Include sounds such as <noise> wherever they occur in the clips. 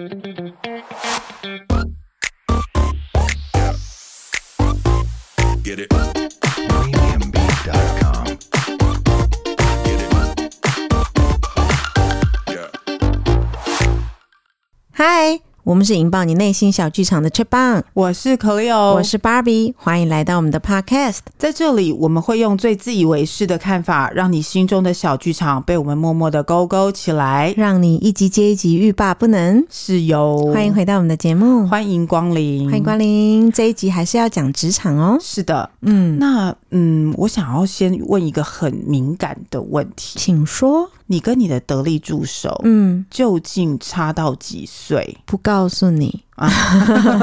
Get it. 我们是引爆你内心小剧场的 Chip Bang，我是 Cleo，我是 Barbie，欢迎来到我们的 Podcast。在这里，我们会用最自以为是的看法，让你心中的小剧场被我们默默的勾勾起来，让你一集接一集欲罢不能。是哟欢迎回到我们的节目，欢迎光临，欢迎光临。这一集还是要讲职场哦。是的，嗯，那嗯，我想要先问一个很敏感的问题，请说。你跟你的得力助手，嗯，究竟差到几岁？不告诉你啊，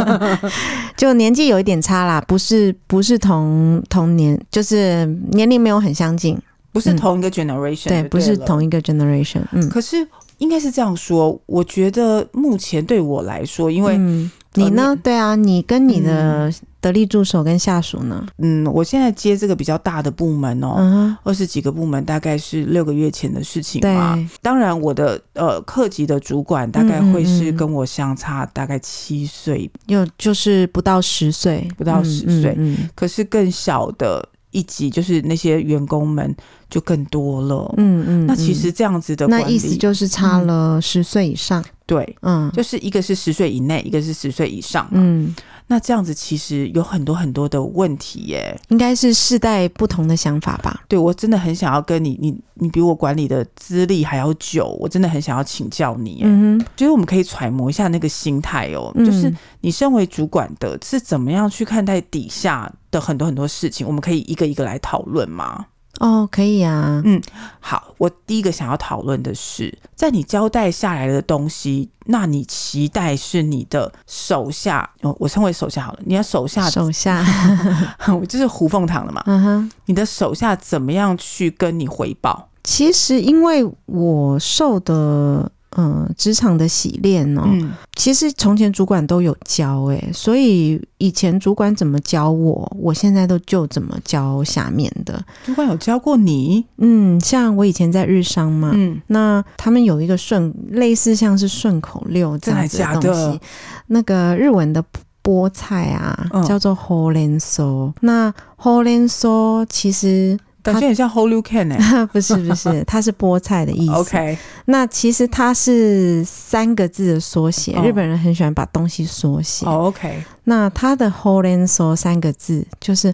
<laughs> 就年纪有一点差啦，不是不是同同年，就是年龄没有很相近，不是同一个 generation，、嗯、对，不是同一个 generation。嗯，可是应该是这样说，我觉得目前对我来说，因为、嗯、你呢、呃？对啊，你跟你的、嗯。得力助手跟下属呢？嗯，我现在接这个比较大的部门哦，嗯、二十几个部门，大概是六个月前的事情嘛。对，当然我的呃客级的主管大概会是跟我相差大概七岁，又、嗯、就是不到十岁，不到十岁、嗯嗯嗯。可是更小的一级，就是那些员工们就更多了。嗯嗯，那其实这样子的，那意思就是差了十岁以上。嗯、对，嗯，就是一个是十岁以内，一个是十岁以上。嗯。那这样子其实有很多很多的问题耶，应该是世代不同的想法吧？对，我真的很想要跟你，你你比我管理的资历还要久，我真的很想要请教你。嗯哼，觉得我们可以揣摩一下那个心态哦，嗯，就是你身为主管的，是怎么样去看待底下的很多很多事情？我们可以一个一个来讨论吗？哦，可以啊。嗯，好，我第一个想要讨论的是，在你交代下来的东西，那你期待是你的手下，哦，我称为手下好了，你的手下，手下，我就是胡凤堂了嘛。嗯哼，你的手下怎么样去跟你回报？其实，因为我受的。嗯，职场的洗练哦、嗯，其实从前主管都有教哎、欸，所以以前主管怎么教我，我现在都就怎么教下面的。主管有教过你？嗯，像我以前在日商嘛，嗯，那他们有一个顺类似像是顺口溜这样子的东西，的那个日文的菠菜啊，嗯、叫做ほうれん草。那ほうれん草其实。 感觉很像 Whole New Can 哎，<laughs> 不是不是，它是菠菜的意思。 OK，那其实它是三个字的缩写。Oh. 日本人很喜欢把东西缩写。Oh, OK，那它的ほうれん草三个字就是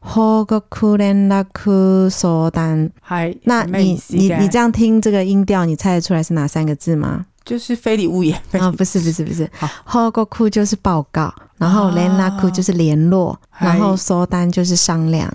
报告连络相谈。嗨，那你你你这样听这个音调，你猜得出来是哪三个字吗？就是非礼勿言。啊、哦，不是不是不是，报告<laughs> 就是报告，然后连络就是联络，然后相谈就是商量。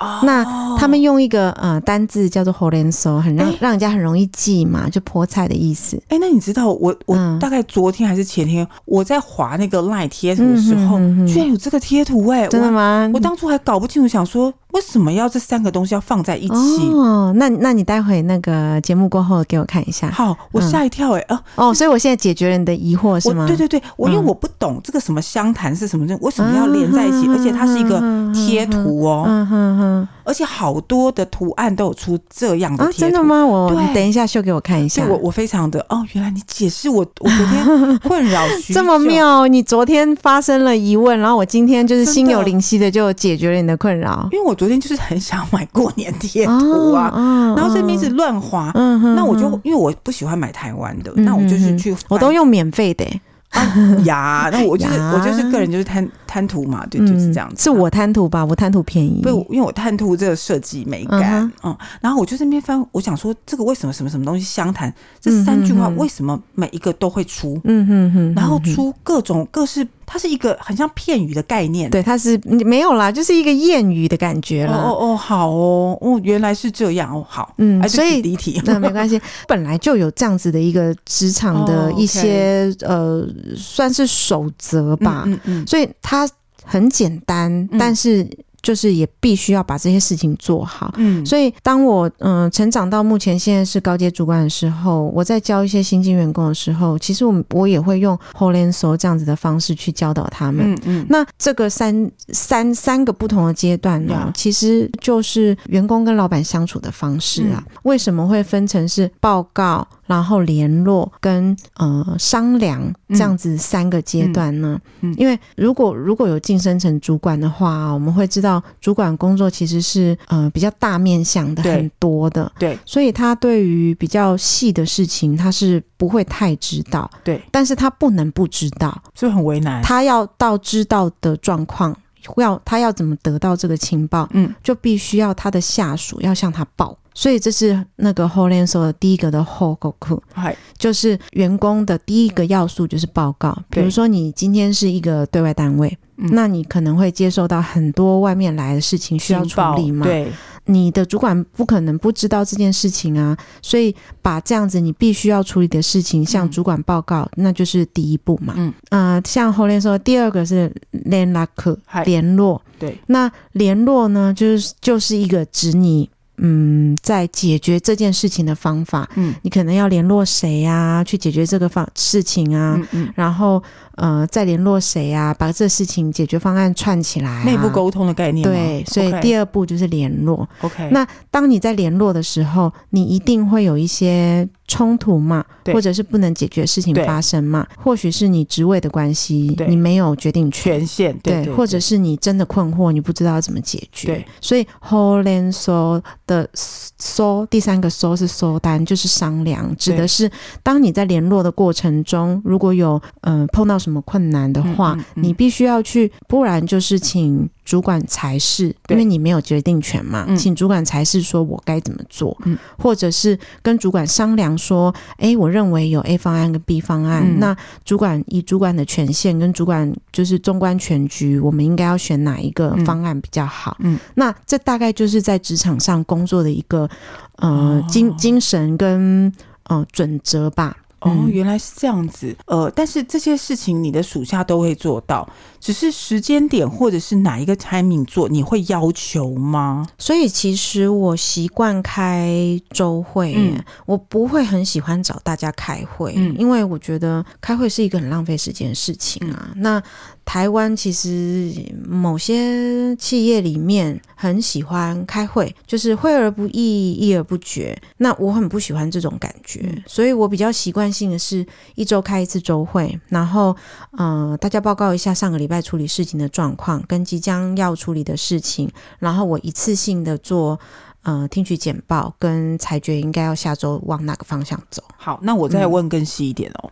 Oh, 那他们用一个呃单字叫做ほうれん草，很让、欸、让人家很容易记嘛，就菠菜的意思。哎、欸，那你知道我我大概昨天还是前天，嗯、我在滑那个 LINE 贴图的时候、嗯哼哼哼，居然有这个贴图哎、欸！真的吗我？我当初还搞不清楚，想说 为什么要这三个东西要放在一起？哦，那那你待会那个节目过后给我看一下。好，我吓一跳哎、欸、啊、嗯！哦，所以我现在解决了你的疑惑是吗？对对对，我因为我不懂这个什么湘潭是什么，为什么要连在一起？嗯、而且它是一个贴图哦，而且好。多的图案都有出这样的贴图。啊，真的吗？我你等一下秀给我看一下。我我非常的哦，原来你解释我我昨天困扰这么妙。你昨天发生了疑问，然后我今天就是心有灵犀的就解决了你的困扰。因为我昨天就是很想买过年贴图啊，哦、然后这边是乱滑，嗯，那我就因为我不喜欢买台湾的，嗯，那我就是去，我都用免费的、欸。啊呀，那我就是 <laughs> 我就是个人就是贪贪图嘛，对，就是这样子。是我贪图吧？我贪图便宜。不，因为我贪图这个设计美感。嗯，然后我就在那边翻，我想说这个为什么什么什么东西相谈？这三句话为什么每一个都会出？嗯哼哼，然后出各种各式。它是一个很像片语的概念，对，它是没有啦，就是一个谚语的感觉了。哦哦，好哦，哦，原来是这样哦，好，嗯，所以离题，<laughs> 那没关系，本来就有这样子的一个职场的一些、哦 okay、呃，算是守则吧，嗯嗯，嗯，所以它很简单，嗯、但是。就是也必须要把这些事情做好，嗯，所以当我嗯、呃、成长到目前现在是高阶主管的时候，我在教一些新进员工的时候，其实我我也会用ほうれん草这样子的方式去教导他们，嗯嗯。那这个三三三个不同的阶段呢，其实就是员工跟老板相处的方式啊。为什么会分成是报告、 然后联络跟呃商量这样子三个阶段呢。嗯，嗯，因为如果如果有晋升成主管的话，我们会知道主管工作其实是呃比较大面向的，很多的。对，所以他对于比较细的事情，他是不会太知道。对，但是他不能不知道，所以很为难。他要到知道的状况。要他要怎么得到这个情报？嗯，就必须要他的下属要向他报，所以这是那个 Holenso 的第一个的 Hokoku，就是员工的第一个要素就是报告。比如说你今天是一个对外单位，那你可能会接受到很多外面来的事情需要处理嘛？对。你的主管不可能不知道这件事情啊，所以把这样子你必须要处理的事情向主管报告，嗯、那就是第一步嘛。嗯，呃，像后面说，第二个是连络，联络。对，那联络呢，就是就是一个指你。嗯，在解决这件事情的方法，嗯，你可能要联络谁呀、啊？去解决这个方事情啊，嗯嗯，然后呃，再联络谁呀、啊？把这事情解决方案串起来、啊，内部沟通的概念。对，所以第二步就是联络。OK，那当你在联络的时候，你一定会有一些。冲突嘛，或者是不能解决事情发生嘛，或许是你职位的关系，你没有决定权，权限，对，或者是你真的困惑，你不知道怎么解决。对，所以 Holenso 的 so 第三个 so 是 so 单，就是商量，指的是当你在联络的过程中，如果有嗯、呃、碰到什么困难的话，嗯嗯嗯、你必须要去，不然就是请。主管才是，因为你没有决定权嘛，嗯、请主管才是说我该怎么做，嗯、或者是跟主管商量说，哎，我认为有 A 方案跟 B 方案，嗯、那主管以主管的权限跟主管就是纵观全局，我们应该要选哪一个方案比较好？嗯，那这大概就是在职场上工作的一个呃精精神跟呃准则吧。哦，原来是这样子。呃，但是这些事情你的属下都会做到，只是时间点或者是哪一个 timing 做，你会要求吗？所以其实我习惯开周会，嗯，我不会很喜欢找大家开会，嗯，因为我觉得开会是一个很浪费时间的事情啊。嗯，那台湾其实某些企业里面很喜欢开会，就是会而不议，议而不决。那我很不喜欢这种感觉，嗯，所以我比较习惯性的是一周开一次周会，然后呃，大家报告一下上个礼拜处理事情的状况跟即将要处理的事情，然后我一次性的做呃听取简报跟裁决，应该要下周往哪个方向走。好，那我再问更细一点哦。嗯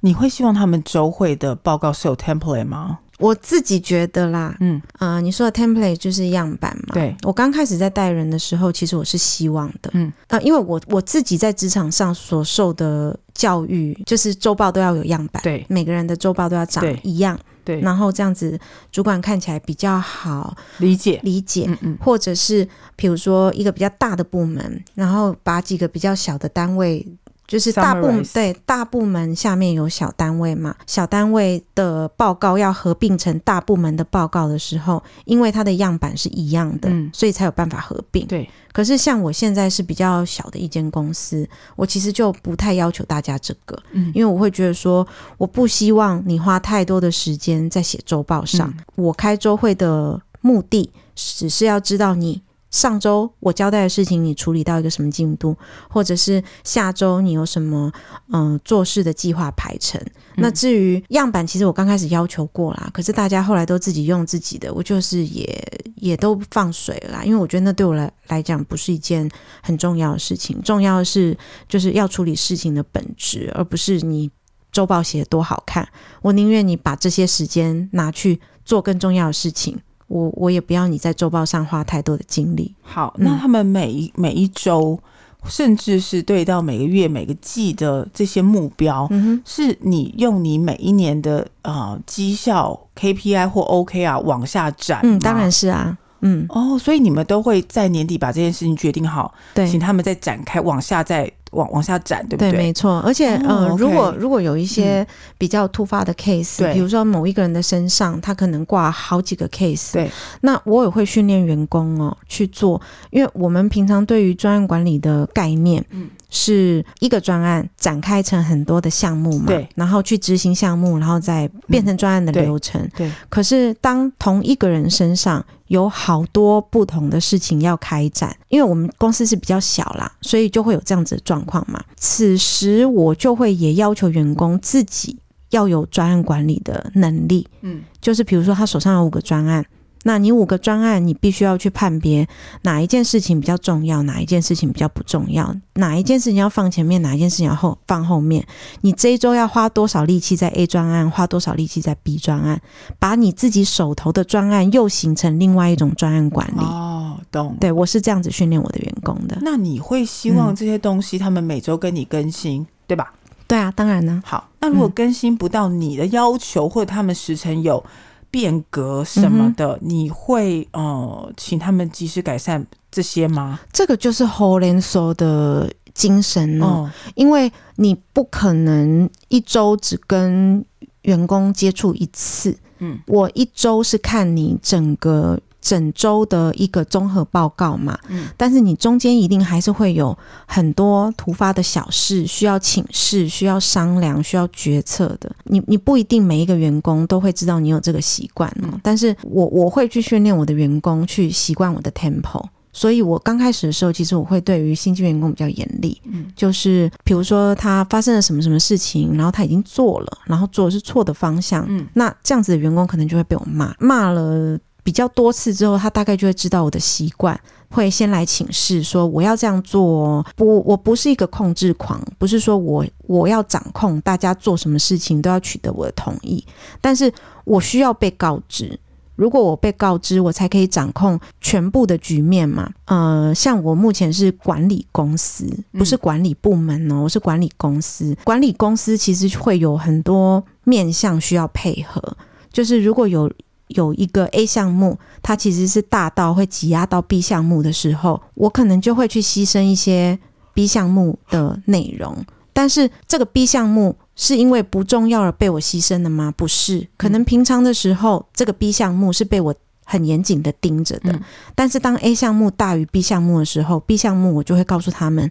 你会希望他们周会的报告是有 template 吗？我自己觉得啦，嗯啊、呃，你说的 template 就是样板嘛。对，我刚开始在带人的时候，其实我是希望的，嗯啊、呃，因为我我自己在职场上所受的教育，就是周报都要有样板，对，每个人的周报都要长一样，对，然后这样子主管看起来比较好理解。理解，嗯嗯，或者是比如说一个比较大的部门，然后把几个比较小的单位。就是大部门对大部门下面有小单位嘛，小单位的报告要合并成大部门的报告的时候，因为它的样板是一样的，嗯，所以才有办法合并。对，可是像我现在是比较小的一间公司，我其实就不太要求大家这个，嗯，因为我会觉得说，我不希望你花太多的时间在写周报上。嗯，我开周会的目的只是要知道你。上周我交代的事情，你处理到一个什么进度，或者是下周你有什么嗯、呃、做事的计划排程？嗯、那至于样板，其实我刚开始要求过啦，可是大家后来都自己用自己的，我就是也也都放水了啦，因为我觉得那对我来来讲不是一件很重要的事情，重要的是就是要处理事情的本质，而不是你周报写得多好看。我宁愿你把这些时间拿去做更重要的事情。我我也不要你在周报上花太多的精力。好，那他们每一每一周，甚至是对到每个月、每个季的这些目标，嗯哼，是你用你每一年的呃绩效 KPI 或 OK 啊往下展。嗯，当然是啊。嗯，哦，所以你们都会在年底把这件事情决定好，对，请他们再展开往下再。往往下展，对不对？对，没错。而且，嗯、如果如果有一些比较突发的 case，嗯、比如说某一个人的身上，他可能挂好几个 case，对，那我也会训练员工哦去做，因为我们平常对于专案管理的概念，嗯。是一个专案展开成很多的项目嘛？对，然后去执行项目，然后再变成专案的流程。嗯、对，对，可是当同一个人身上有好多不同的事情要开展，因为我们公司是比较小啦，所以就会有这样子的状况嘛。此时我就会也要求员工自己要有专案管理的能力，嗯，就是比如说他手上有五个专案。那你五个专案，你必须要去判别哪一件事情比较重要，哪一件事情比较不重要，哪一件事情要放前面，哪一件事情要后放后面。你这一周要花多少力气在 A 专案，花多少力气在 B 专案，把你自己手头的专案又形成另外一种专案管理。哦，懂。对，我是这样子训练我的员工的。那你会希望这些东西他们每周跟你更新，嗯、对吧？对啊，当然呢。好，那如果更新不到你的要求，嗯、或者他们时程有。变革什么的，嗯、你会呃请他们及时改善这些吗？这个就是 holensol 的精神哦，哦，因为你不可能一周只跟员工接触一次。嗯，我一周是看你整个。整周的一个综合报告嘛，嗯，但是你中间一定还是会有很多突发的小事需要请示、需要商量、需要决策的。你你不一定每一个员工都会知道你有这个习惯，嗯，但是我我会去训练我的员工去习惯我的 tempo。所以我刚开始的时候，其实我会对于新进员工比较严厉，嗯，就是比如说他发生了什么什么事情，然后他已经做了，然后做的是错的方向，嗯，那这样子的员工可能就会被我骂，骂了。比较多次之后，他大概就会知道我的习惯，会先来请示说我要这样做。不，我不是一个控制狂，不是说我我要掌控大家做什么事情都要取得我的同意，但是我需要被告知。如果我被告知，我才可以掌控全部的局面嘛。呃，像我目前是管理公司，不是管理部门哦，我是管理公司。管理公司其实会有很多面向需要配合，就是如果有。有一个 A 项目，它其实是大到会挤压到 B 项目的时候，我可能就会去牺牲一些 B 项目的内容。但是这个 B 项目是因为不重要而被我牺牲的吗？不是，可能平常的时候，这个 B 项目是被我很严谨的盯着的。但是当 A 项目大于 B 项目的时候，B 项目我就会告诉他们。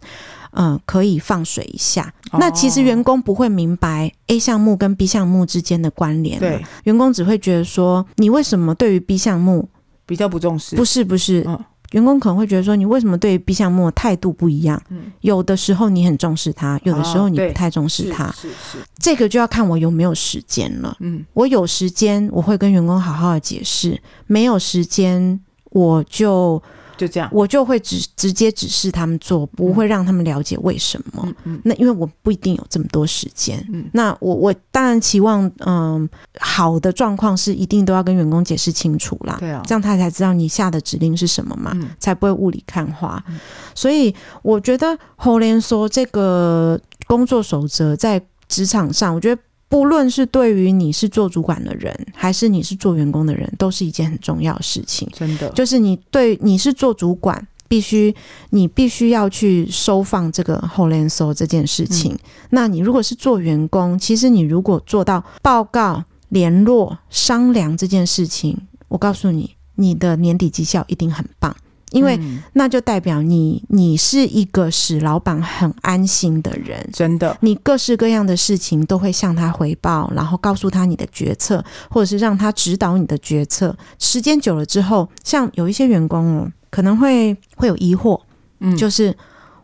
嗯，可以放水一下。那其实员工不会明白 A 项目跟 B 项目之间的关联。对，员工只会觉得说，你为什么对于 B 项目比较不重视？不是不是，嗯，员工可能会觉得说，你为什么对于 B 项目的态度不一样？嗯，有的时候你很重视它，有的时候你不太重视它。是是，这个就要看我有没有时间了。嗯，我有时间，我会跟员工好好的解释；没有时间，我就。就这样，我就会直直接指示他们做，不会让他们了解为什么。嗯嗯，那因为我不一定有这么多时间。嗯，那我我当然期望，嗯，好的状况是一定都要跟员工解释清楚啦。对啊，这样他才知道你下的指令是什么嘛，嗯，才不会雾里看花。嗯，所以我觉得侯连说这个工作守则在职场上，我觉得。不论是对于你是做主管的人，还是你是做员工的人，都是一件很重要的事情。真的，就是你对你是做主管，必须你必须要去收放这个后 so 这件事情。嗯。那你如果是做员工，其实你如果做到报告、联络、商量这件事情，我告诉你，你的年底绩效一定很棒。因为那就代表你，你是一个使老板很安心的人，真的。你各式各样的事情都会向他回报，然后告诉他你的决策，或者是让他指导你的决策。时间久了之后，像有一些员工哦，可能会会有疑惑，嗯，就是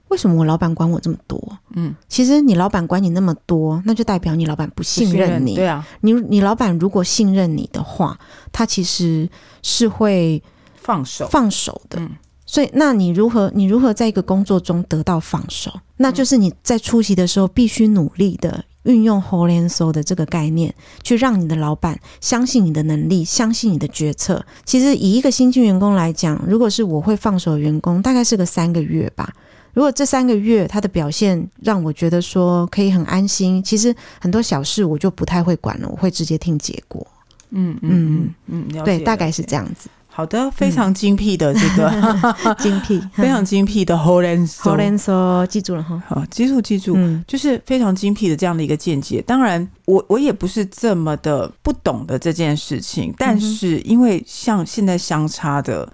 为什么我老板管我这么多？嗯，其实你老板管你那么多，那就代表你老板不信任你。对啊，你你老板如果信任你的话，他其实是会。放手，放手的。嗯，所以，那你如何，你如何在一个工作中得到放手？那就是你在出席的时候必须努力的运用 whole and soul 的这个概念，去让你的老板相信你的能力，相信你的决策。其实，以一个新进员工来讲，如果是我会放手的员工，大概是个三个月吧。如果这三个月他的表现让我觉得说可以很安心，其实很多小事我就不太会管了，我会直接听结果。嗯嗯嗯嗯，对，大概是这样子。好的，非常精辟的这个、嗯、精辟，<laughs> 非常精辟的 soul 记住了哈。好，记住记住、嗯，就是非常精辟的这样的一个见解。当然，我我也不是这么的不懂的这件事情，但是因为像现在相差的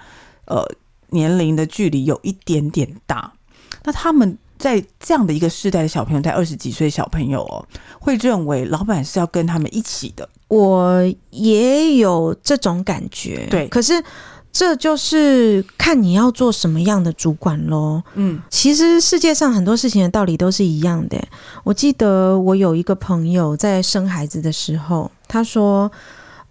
呃年龄的距离有一点点大，那他们在这样的一个世代的小朋友，在二十几岁小朋友哦，会认为老板是要跟他们一起的。我也有这种感觉，对。可是这就是看你要做什么样的主管喽。嗯，其实世界上很多事情的道理都是一样的。我记得我有一个朋友在生孩子的时候，他说：“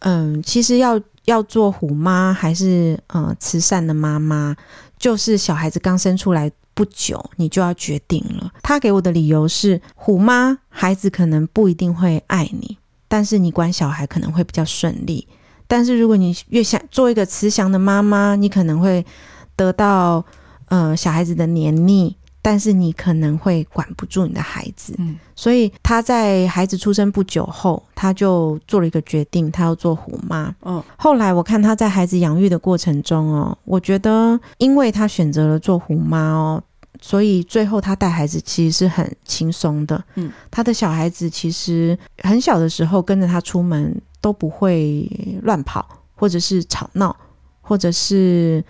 嗯，其实要要做虎妈还是呃慈善的妈妈，就是小孩子刚生出来不久，你就要决定了。”他给我的理由是：虎妈孩子可能不一定会爱你，但是你管小孩可能会比较顺利。但是如果你越想做一个慈祥的妈妈，你可能会得到呃小孩子的黏腻，但是你可能会管不住你的孩子。嗯，所以他在孩子出生不久后，他就做了一个决定，他要做虎妈。嗯，后来我看他在孩子养育的过程中哦，我觉得因为他选择了做虎妈哦，所以最后他带孩子其实是很轻松的。嗯，他的小孩子其实很小的时候跟着他出门。都不会乱跑，或者是吵闹，或者是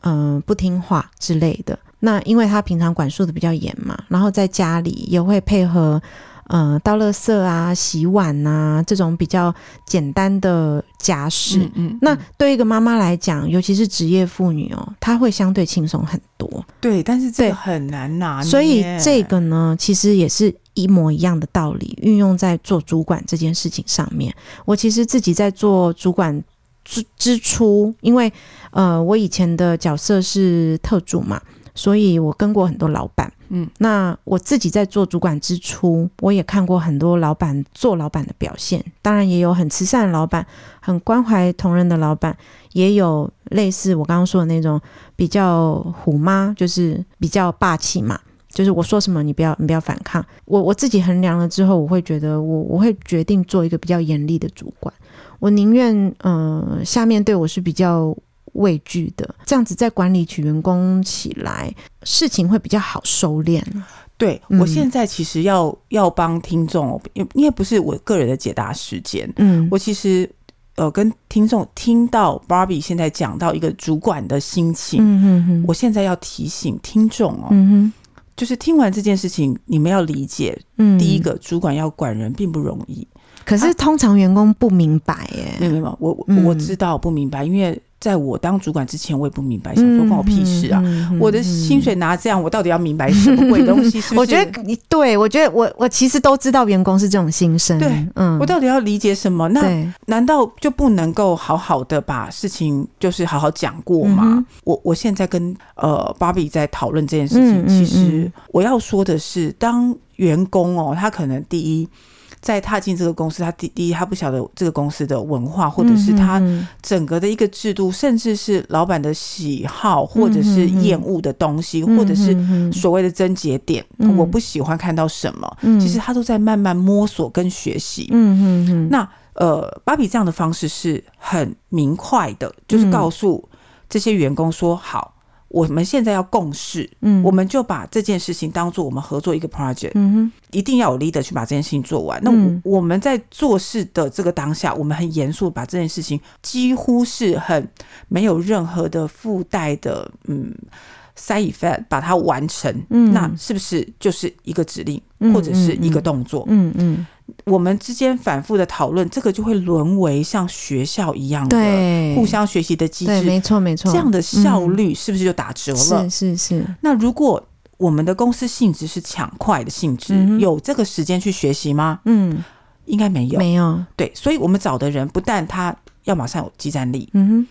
嗯、呃、不听话之类的。那因为他平常管束的比较严嘛，然后在家里也会配合呃倒垃圾啊、洗碗啊这种比较简单的家事。嗯，嗯，嗯，那对一个妈妈来讲，尤其是职业妇女哦，她会相对轻松很多。对，但是这个很难拿捏。所以这个呢，其实也是。一模一样的道理运用在做主管这件事情上面。我其实自己在做主管之之初，因为呃，我以前的角色是特助嘛，所以我跟过很多老板。嗯，那我自己在做主管之初，我也看过很多老板做老板的表现。当然，也有很慈善的老板，很关怀同仁的老板，也有类似我刚刚说的那种比较虎妈，就是比较霸气嘛。就是我说什么，你不要你不要反抗。我我自己衡量了之后，我会觉得我我会决定做一个比较严厉的主管。我宁愿嗯、呃，下面对我是比较畏惧的，这样子在管理起员工起来，事情会比较好收敛。对，我现在其实要、嗯、要帮听众，因因为不是我个人的解答时间。嗯，我其实呃跟听众听到 Barbie 现在讲到一个主管的心情，嗯哼哼，我现在要提醒听众哦，嗯哼。就是听完这件事情，你们要理解，嗯，第一个主管要管人并不容易，可是通常员工不明白耶，没有没有，我我知道不明白，因为。在我当主管之前，我也不明白，想说关我屁事啊！嗯嗯嗯、我的薪水拿这样，我到底要明白什么鬼东西？<laughs> 是不是？我觉得你对我觉得我我其实都知道员工是这种心声，对，嗯，我到底要理解什么？那难道就不能够好好的把事情就是好好讲过吗？嗯、我我现在跟呃芭比在讨论这件事情，其实我要说的是，当员工哦，他可能第一。在踏进这个公司，他第第一，他不晓得这个公司的文化，或者是他整个的一个制度，甚至是老板的喜好，或者是厌恶的东西，或者是所谓的症结点，我不喜欢看到什么，其实他都在慢慢摸索跟学习。嗯嗯嗯。那呃，芭比这样的方式是很明快的，就是告诉这些员工说好。我们现在要共事，嗯，我们就把这件事情当做我们合作一个 project，嗯哼，一定要有 leader 去把这件事情做完。那我我们在做事的这个当下，我们很严肃把这件事情，几乎是很没有任何的附带的，嗯，side effect 把它完成，嗯，那是不是就是一个指令或者是一个动作？嗯嗯。我们之间反复的讨论，这个就会沦为像学校一样的互相学习的机制。没错，没错，这样的效率是不是就打折了？嗯、是是是。那如果我们的公司性质是抢快的性质，嗯、有这个时间去学习吗？嗯，应该没有，没有。对，所以我们找的人不但他要马上有即战力，嗯哼。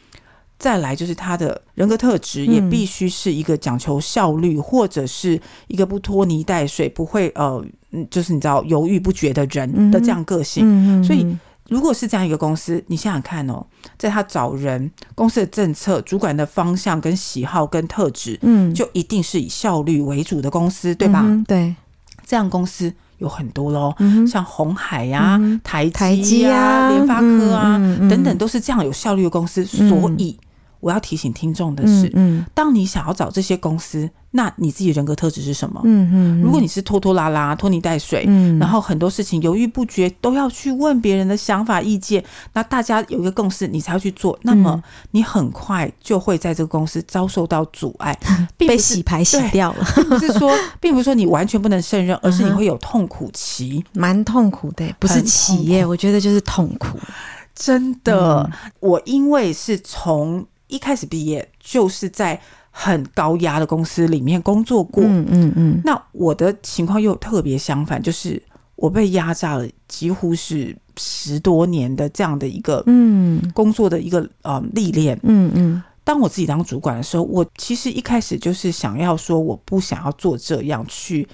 再来就是他的人格特质也必须是一个讲求效率，嗯、或者是一个不拖泥带水、不会呃，就是你知道犹豫不决的人的这样个性。嗯、所以，如果是这样一个公司，你想想看哦，在他找人、公司的政策、主管的方向跟喜好跟特质，嗯，就一定是以效率为主的公司，对吧？嗯、对，这样公司有很多喽，嗯、像鸿海呀、台积啊、联发科啊、等等，都是这样有效率的公司，嗯、所以。我要提醒听众的是，嗯嗯、当你想要找这些公司，那你自己人格特质是什么？嗯嗯、如果你是拖拖拉拉、拖泥带水，嗯、然后很多事情犹豫不决，都要去问别人的想法意见，那大家有一个共识，你才要去做，那么你很快就会在这个公司遭受到阻碍，<laughs> 并被洗牌洗掉了。并不是说，<laughs> 并不是说你完全不能胜任，而是你会有痛苦期，蛮痛苦的，不是企业，我觉得就是痛苦。真的，嗯、我因为是从一开始毕业就是在很高压的公司里面工作过，嗯嗯嗯。那我的情况又特别相反，就是我被压榨了，几乎是十多年的这样的一个嗯工作的一个呃历练，嗯嗯。当我自己当主管的时候，我其实一开始就是想要说，我不想要做这样去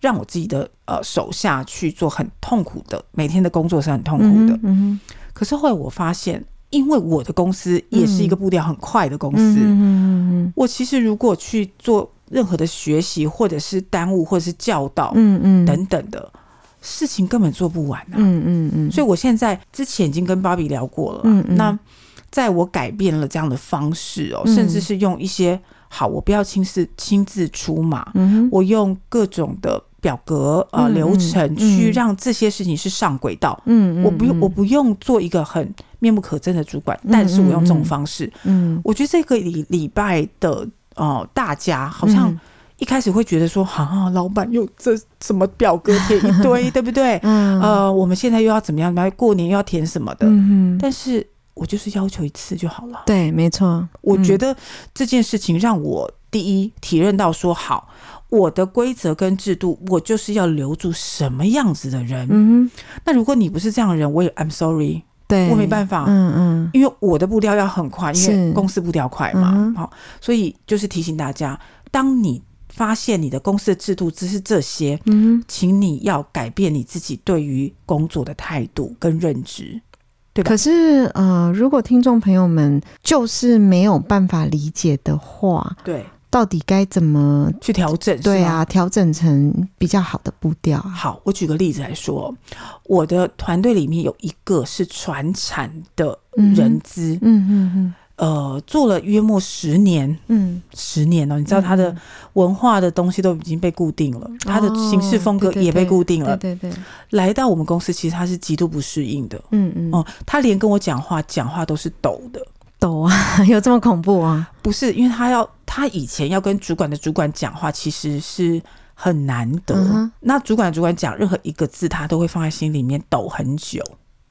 让我自己的呃手下去做很痛苦的每天的工作是很痛苦的，嗯嗯。可是后来我发现。因为我的公司也是一个步调很快的公司，嗯，我其实如果去做任何的学习，或者是耽误，或者是教导，嗯嗯。等等的事情，根本做不完啊，嗯嗯嗯。所以我现在之前已经跟芭比聊过了，嗯嗯。那在我改变了这样的方式哦，甚至是用一些好，我不要亲自亲自出马，嗯，我用各种的。表格啊、呃，流程去让这些事情是上轨道。嗯，我不用，我不用做一个很面目可憎的主管，嗯、但是我用这种方式。嗯，我觉得这个礼礼拜的呃，大家好像一开始会觉得说，啊，老板又这什么表格填一堆，<laughs> 对不对？嗯，呃，我们现在又要怎么样？来过年又要填什么的？嗯，但是我就是要求一次就好了。对，没错。我觉得这件事情让我第一体认到说好。我的规则跟制度，我就是要留住什么样子的人。嗯，那如果你不是这样的人，我也 I'm sorry，对，我没办法。嗯嗯，因为我的步调要很快，因为公司步调快嘛。好，所以就是提醒大家，当你发现你的公司的制度只是这些，嗯，请你要改变你自己对于工作的态度跟认知，对吧？可是，呃，如果听众朋友们就是没有办法理解的话，对。到底该怎么去调整？对啊，调整成比较好的步调。好，我举个例子来说，我的团队里面有一个是传产的人资，嗯嗯嗯，呃，做了约莫十年，嗯，十年了。你知道他的文化的东西都已经被固定了，他的行事风格也被固定了。对对，来到我们公司，其实他是极度不适应的。嗯嗯，哦，他连跟我讲话，讲话都是抖的。抖啊，<laughs> 有这么恐怖啊？不是，因为他要他以前要跟主管的主管讲话，其实是很难得。嗯、那主管的主管讲任何一个字，他都会放在心里面抖很久。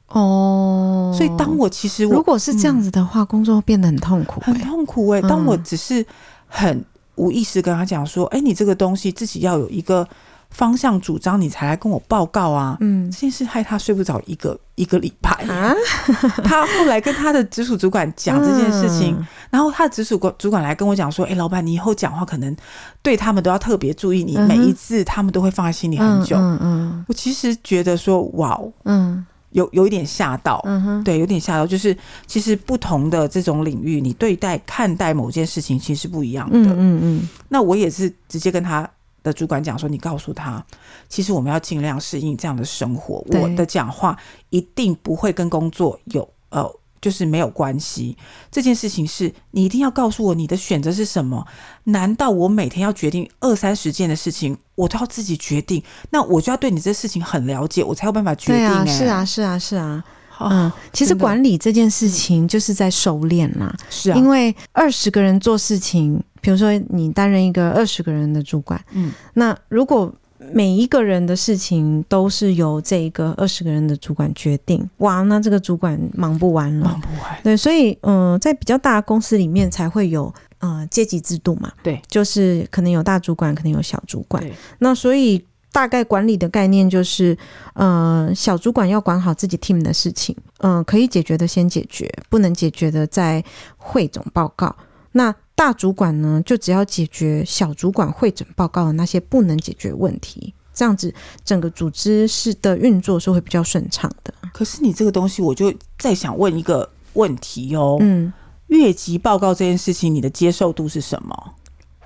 哦，所以当我其实我如果是这样子的话，嗯、工作会变得很痛苦、欸，很痛苦哎、欸。当我只是很无意识跟他讲说：“哎、嗯欸，你这个东西自己要有一个。”方向主张，你才来跟我报告啊！嗯，这件事害他睡不着一个一个礼拜啊。<laughs> 他后来跟他的直属主管讲这件事情，嗯、然后他的直属管主管来跟我讲说：“哎、欸，老板，你以后讲话可能对他们都要特别注意，你每一次他们都会放在心里很久。嗯”嗯，嗯，我其实觉得说，哇，嗯，有有一点吓到，嗯哼，对，有点吓到，就是其实不同的这种领域，你对待看待某件事情其实是不一样的。嗯嗯，嗯，那我也是直接跟他。的主管讲说：“你告诉他，其实我们要尽量适应这样的生活。我的讲话一定不会跟工作有呃，就是没有关系。这件事情是你一定要告诉我你的选择是什么？难道我每天要决定二三十件的事情，我都要自己决定？那我就要对你这事情很了解，我才有办法决定。欸。是啊，是啊，是啊。嗯，其实管理这件事情就是在熟练啦。是啊，因为二十个人做事情。”比如说，你担任一个二十个人的主管，嗯，那如果每一个人的事情都是由这一个二十个人的主管决定，哇，那这个主管忙不完了，忙不完。对，所以，嗯、呃，在比较大的公司里面才会有呃阶级制度嘛，对，就是可能有大主管，可能有小主管。那所以大概管理的概念就是，呃，小主管要管好自己 team 的事情，嗯、呃，可以解决的先解决，不能解决的再汇总报告。那大主管呢，就只要解决小主管汇总报告的那些不能解决问题，这样子整个组织是的运作是会比较顺畅的。可是你这个东西，我就再想问一个问题哦。嗯，越级报告这件事情，你的接受度是什么？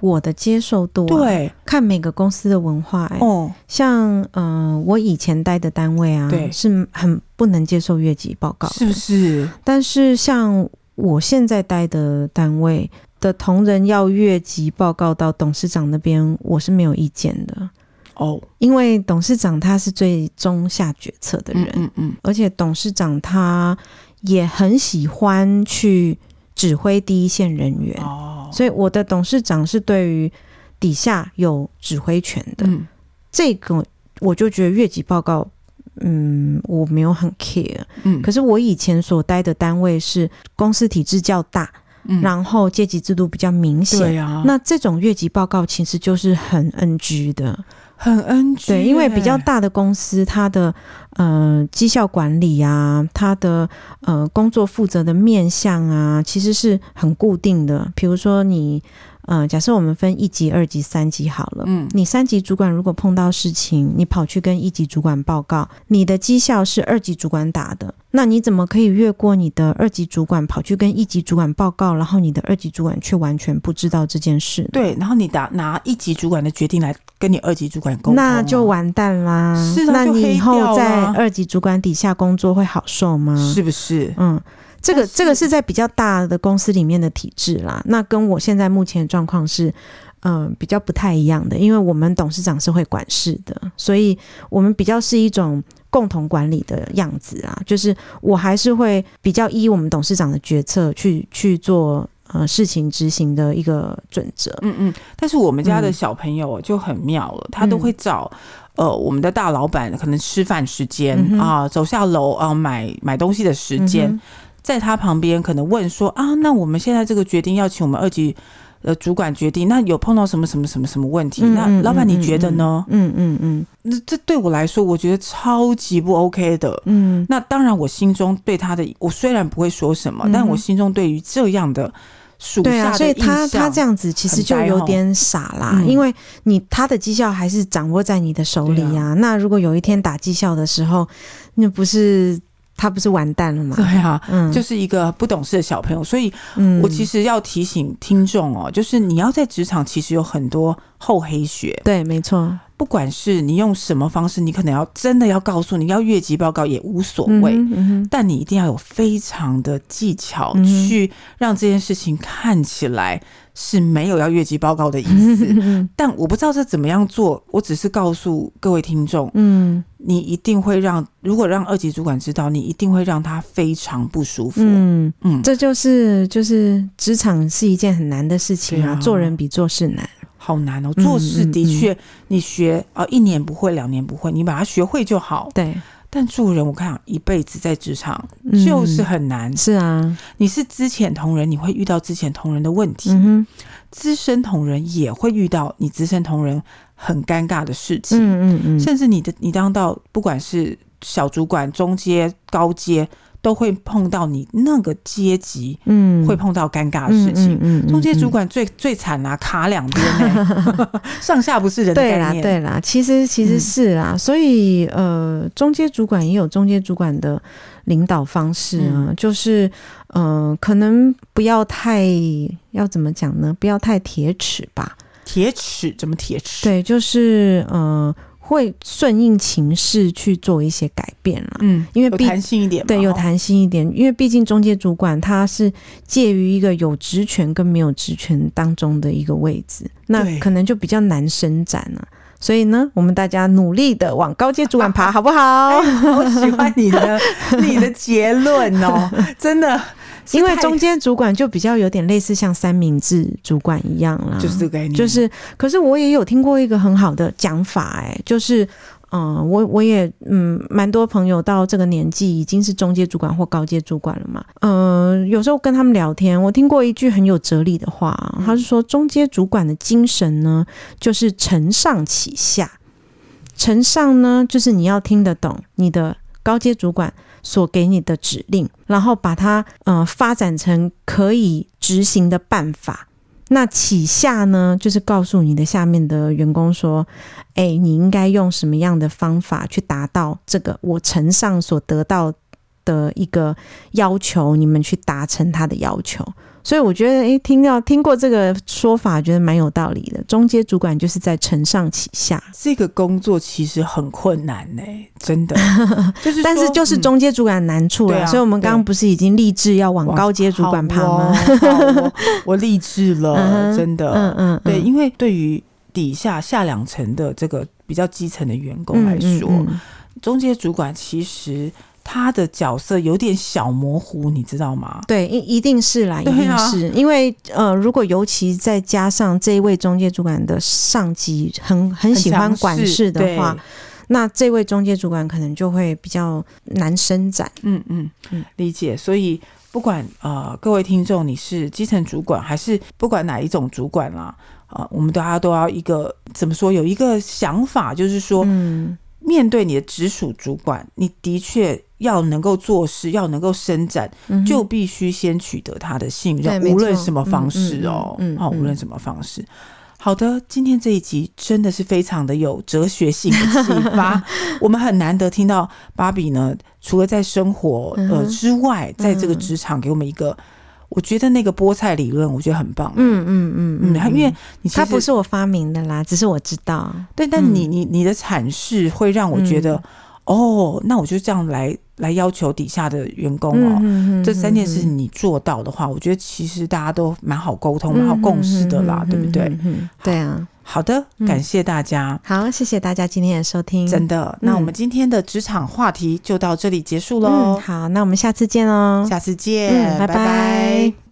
我的接受度、啊，对，看每个公司的文化、欸。哦，像嗯、呃，我以前待的单位啊，对，是很不能接受越级报告，是不是？但是像我现在待的单位的同仁要越级报告到董事长那边，我是没有意见的。哦，因为董事长他是最终下决策的人，嗯嗯，而且董事长他也很喜欢去指挥第一线人员。哦，所以我的董事长是对于底下有指挥权的，嗯，这个我就觉得越级报告。嗯，我没有很 care。嗯，可是我以前所待的单位是公司体制较大，嗯、然后阶级制度比较明显。对啊，那这种越级报告其实就是很 NG 的，很 NG。对，因为比较大的公司，它的呃绩效管理啊，它的呃工作负责的面向啊，其实是很固定的。比如说你。嗯，假设我们分一级、二级、三级好了。嗯，你三级主管如果碰到事情，你跑去跟一级主管报告，你的绩效是二级主管打的，那你怎么可以越过你的二级主管跑去跟一级主管报告，然后你的二级主管却完全不知道这件事？对，然后你打拿一级主管的决定来跟你二级主管沟通，那就完蛋啦。是的，那你以后在二级主管底下工作会好受吗？是不是？嗯。这个这个是。在比较大的公司里面的体制啦，那跟我现在目前的状况是，嗯、呃，比较不太一样的，因为我们董事长是会管事的，所以我们比较是一种共同管理的样子啊，就是我还是会比较依我们董事长的决策去去做呃事情执行的一个准则。嗯嗯，但是我们家的小朋友就很妙了，嗯、他都会找呃我们的大老板可能吃饭时间啊、嗯呃，走下楼啊、呃、买买东西的时间。嗯在他旁边可能问说啊，那我们现在这个决定要请我们二级呃主管决定，那有碰到什么什么什么什么问题？嗯、那老板你觉得呢？嗯嗯嗯，那、嗯嗯、这对我来说，我觉得超级不 OK 的。嗯，那当然，我心中对他的，我虽然不会说什么，嗯、但我心中对于这样的对啊，所以他他这样子其实就有点傻啦，嗯、因为你他的绩效还是掌握在你的手里啊。啊那如果有一天打绩效的时候，那不是？他不是完蛋了吗？对啊，嗯，就是一个不懂事的小朋友，所以我其实要提醒听众哦，就是你要在职场其实有很多厚黑学，对，没错。不管是你用什么方式，你可能要真的要告诉你要越级报告也无所谓，嗯嗯、但你一定要有非常的技巧去让这件事情看起来是没有要越级报告的意思。嗯、但我不知道这怎么样做，我只是告诉各位听众，嗯，你一定会让如果让二级主管知道，你一定会让他非常不舒服。嗯嗯，这就是就是职场是一件很难的事情啊，啊做人比做事难。好难哦，做事的确，你学啊、一年不会，两年不会，你把它学会就好。对，但做人，我看一辈子在职场就是很难。嗯、是啊，你是资浅同仁，你会遇到之前同仁的问题；资、嗯、深同仁也会遇到你资深同仁很尴尬的事情。嗯嗯嗯，甚至你的你当到不管是小主管、中阶、高阶。都会碰到你那个阶级，嗯，会碰到尴尬的事情。嗯，嗯，嗯，嗯，中阶主管最最惨啊，卡两边呢，<laughs> 上下不是人的概念。对啦，对啦，其实其实是啦，嗯、所以呃，中阶主管也有中阶主管的领导方式啊，嗯、就是呃，可能不要太要怎么讲呢？不要太铁齿吧？铁齿怎么铁齿？对，就是呃。会顺应情势去做一些改变了，嗯，因为有弹性一点，对，有弹性一点，因为毕竟中介主管他是介于一个有职权跟没有职权当中的一个位置，那可能就比较难伸展了。所以呢，我们大家努力的往高阶主管爬，<laughs> 好不好？我喜欢你的 <laughs> 你的结论哦，真的。因为中间主管就比较有点类似像三明治主管一样啦，就是这个概念。就是，可是我也有听过一个很好的讲法，哎，就是，嗯，我我也嗯，蛮多朋友到这个年纪已经是中阶主管或高阶主管了嘛，嗯，有时候跟他们聊天，我听过一句很有哲理的话，他是说中阶主管的精神呢，就是承上启下，承上呢，就是你要听得懂你的高阶主管。所给你的指令，然后把它呃发展成可以执行的办法。那起下呢，就是告诉你的下面的员工说：“哎，你应该用什么样的方法去达到这个我呈上所得到的一个要求？你们去达成他的要求。”所以我觉得，诶，听到听过这个说法，觉得蛮有道理的。中阶主管就是在承上启下，这个工作其实很困难呢，真的。<laughs> 就是，但是就是中阶主管难处了。嗯啊、所以我们刚刚不是已经立志要往高阶主管爬吗？哦、<laughs> 我立志了，真的。嗯嗯，对，因为对于底下下两层的这个比较基层的员工来说，中阶主管其实。他的角色有点小模糊，你知道吗？对，一一定是啦，一定是，啊、因为呃，如果尤其再加上这一位中介主管的上级很很喜欢管事的话，那这位中介主管可能就会比较难伸展。嗯嗯嗯，理解。所以不管呃各位听众，你是基层主管还是不管哪一种主管啦，啊、呃，我们大家都要一个怎么说？有一个想法，就是说，嗯，面对你的直属主管，你的确要能够做事，要能够伸展，嗯、就必须先取得他的信任，无论什么方式哦，嗯，好、嗯嗯哦，无论什么方式。好的，今天这一集真的是非常的有哲学性的启发。<laughs> 我们很难得听到芭比呢，除了在生活呃之外，在这个职场给我们一个，我觉得那个菠菜理论，我觉得很棒。嗯嗯嗯嗯，因为你它不是我发明的啦，只是我知道。对，但你你你的阐释会让我觉得，哦，那我就这样来。来要求底下的员工哦，这三件事情你做到的话，我觉得其实大家都蛮好沟通、蛮、嗯、好共识的啦，嗯、对不对？对啊，好的，感谢大家，好，谢谢大家今天的收听，真的。那我们今天的职场话题就到这里结束喽、嗯。好，那我们下次见哦，下次见，嗯、拜拜。拜拜。